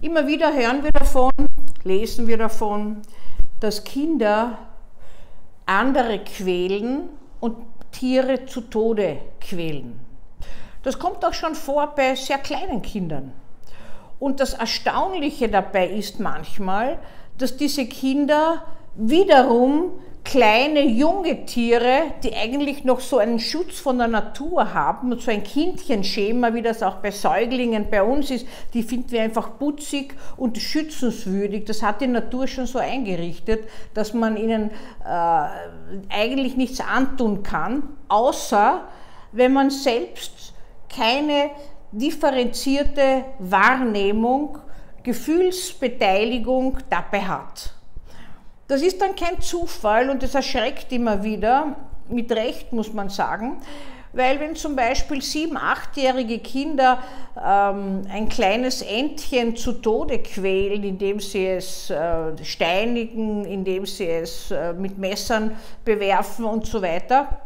Immer wieder hören wir davon, lesen wir davon, dass Kinder andere quälen und Tiere zu Tode quälen. Das kommt auch schon vor bei sehr kleinen Kindern. Und das Erstaunliche dabei ist manchmal, dass diese Kinder wiederum kleine junge Tiere, die eigentlich noch so einen Schutz von der Natur haben und so ein Kindchenschema, wie das auch bei Säuglingen bei uns ist, die finden wir einfach putzig und schützenswürdig. Das hat die Natur schon so eingerichtet, dass man ihnen äh, eigentlich nichts antun kann, außer wenn man selbst keine differenzierte Wahrnehmung, Gefühlsbeteiligung dabei hat. Das ist dann kein Zufall und das erschreckt immer wieder, mit Recht muss man sagen, weil wenn zum Beispiel sieben, achtjährige Kinder ähm, ein kleines Entchen zu Tode quälen, indem sie es äh, steinigen, indem sie es äh, mit Messern bewerfen und so weiter,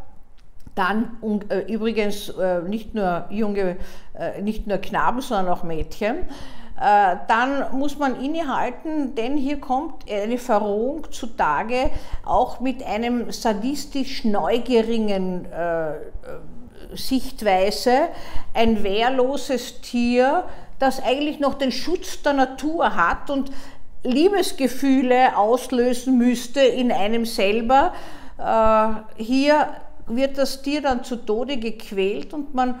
dann und, äh, übrigens äh, nicht nur junge, äh, nicht nur Knaben, sondern auch Mädchen, dann muss man innehalten, denn hier kommt eine Verrohung zutage, auch mit einem sadistisch neugierigen äh, Sichtweise. Ein wehrloses Tier, das eigentlich noch den Schutz der Natur hat und Liebesgefühle auslösen müsste in einem selber. Äh, hier wird das Tier dann zu Tode gequält und man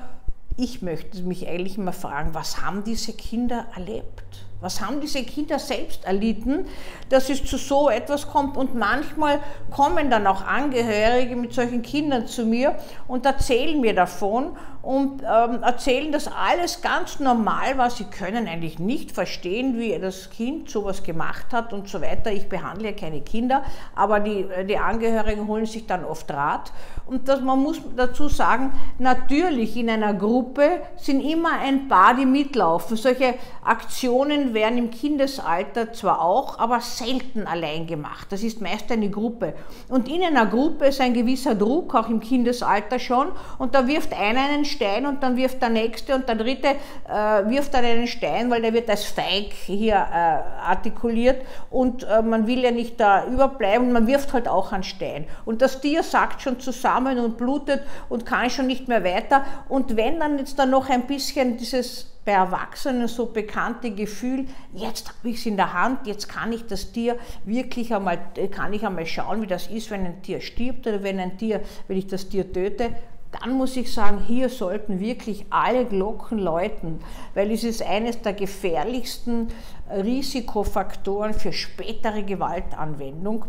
ich möchte mich eigentlich immer fragen, was haben diese Kinder erlebt? Was haben diese Kinder selbst erlitten, dass es zu so etwas kommt? Und manchmal kommen dann auch Angehörige mit solchen Kindern zu mir und erzählen mir davon und ähm, erzählen das alles ganz normal war. Sie können eigentlich nicht verstehen, wie das Kind sowas gemacht hat und so weiter. Ich behandle ja keine Kinder, aber die, die Angehörigen holen sich dann oft Rat. Und das, man muss dazu sagen, natürlich in einer Gruppe sind immer ein paar, die mitlaufen. Solche Aktionen werden im Kindesalter zwar auch, aber selten allein gemacht. Das ist meist eine Gruppe. Und in einer Gruppe ist ein gewisser Druck, auch im Kindesalter schon. Und da wirft einer einen Stein und dann wirft der nächste und der dritte äh, wirft dann einen Stein, weil der wird als feig hier äh, artikuliert. Und äh, man will ja nicht da überbleiben, man wirft halt auch einen Stein. Und das Tier sagt schon zusammen und blutet und kann schon nicht mehr weiter. Und wenn dann jetzt da noch ein bisschen dieses bei Erwachsenen so bekannte Gefühl, jetzt habe ich es in der Hand, jetzt kann ich das Tier wirklich einmal, kann ich einmal schauen, wie das ist, wenn ein Tier stirbt oder wenn ein Tier, wenn ich das Tier töte, dann muss ich sagen, hier sollten wirklich alle Glocken läuten, weil es ist eines der gefährlichsten Risikofaktoren für spätere Gewaltanwendung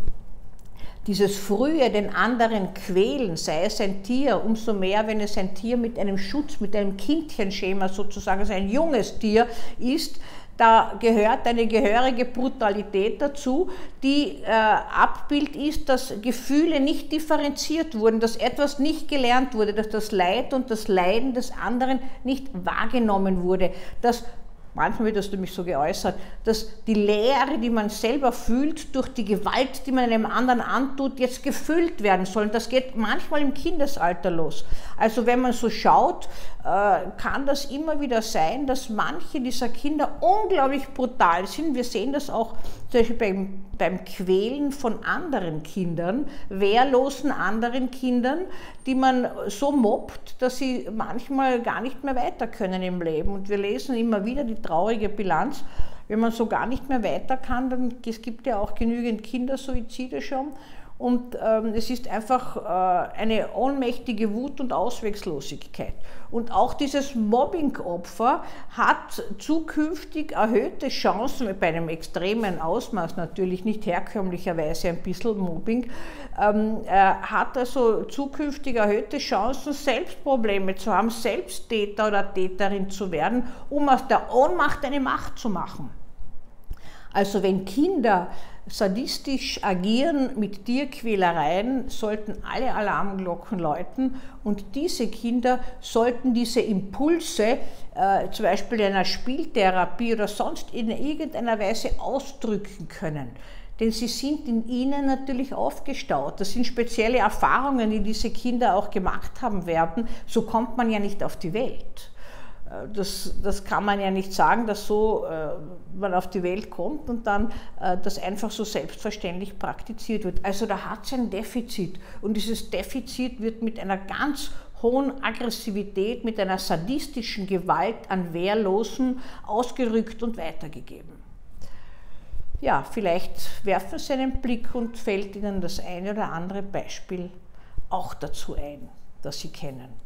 dieses frühe den anderen quälen, sei es ein Tier, umso mehr, wenn es ein Tier mit einem Schutz, mit einem Kindchenschema sozusagen, also ein junges Tier ist, da gehört eine gehörige Brutalität dazu, die äh, Abbild ist, dass Gefühle nicht differenziert wurden, dass etwas nicht gelernt wurde, dass das Leid und das Leiden des anderen nicht wahrgenommen wurde, dass manchmal wird das nämlich so geäußert, dass die Leere, die man selber fühlt, durch die Gewalt, die man einem anderen antut, jetzt gefüllt werden soll. Und das geht manchmal im Kindesalter los. Also wenn man so schaut, äh, kann das immer wieder sein, dass manche dieser Kinder unglaublich brutal sind. Wir sehen das auch zum Beispiel beim, beim Quälen von anderen Kindern, wehrlosen anderen Kindern, die man so mobbt, dass sie manchmal gar nicht mehr weiter können im Leben. Und wir lesen immer wieder die traurige Bilanz. Wenn man so gar nicht mehr weiter kann, dann es gibt ja auch genügend Kindersuizide schon. Und ähm, es ist einfach äh, eine ohnmächtige Wut und Ausweglosigkeit. Und auch dieses Mobbing-Opfer hat zukünftig erhöhte Chancen, bei einem extremen Ausmaß natürlich, nicht herkömmlicherweise ein bisschen Mobbing, ähm, äh, hat also zukünftig erhöhte Chancen, selbst Probleme zu haben, selbst Täter oder Täterin zu werden, um aus der Ohnmacht eine Macht zu machen. Also wenn Kinder sadistisch agieren mit Tierquälereien, sollten alle Alarmglocken läuten und diese Kinder sollten diese Impulse, äh, zum Beispiel in einer Spieltherapie oder sonst in irgendeiner Weise ausdrücken können. Denn sie sind in ihnen natürlich aufgestaut. Das sind spezielle Erfahrungen, die diese Kinder auch gemacht haben werden. So kommt man ja nicht auf die Welt. Das, das kann man ja nicht sagen, dass so äh, man auf die Welt kommt und dann äh, das einfach so selbstverständlich praktiziert wird. Also da hat es ein Defizit und dieses Defizit wird mit einer ganz hohen Aggressivität, mit einer sadistischen Gewalt an Wehrlosen ausgerückt und weitergegeben. Ja, vielleicht werfen Sie einen Blick und fällt Ihnen das eine oder andere Beispiel auch dazu ein, das Sie kennen.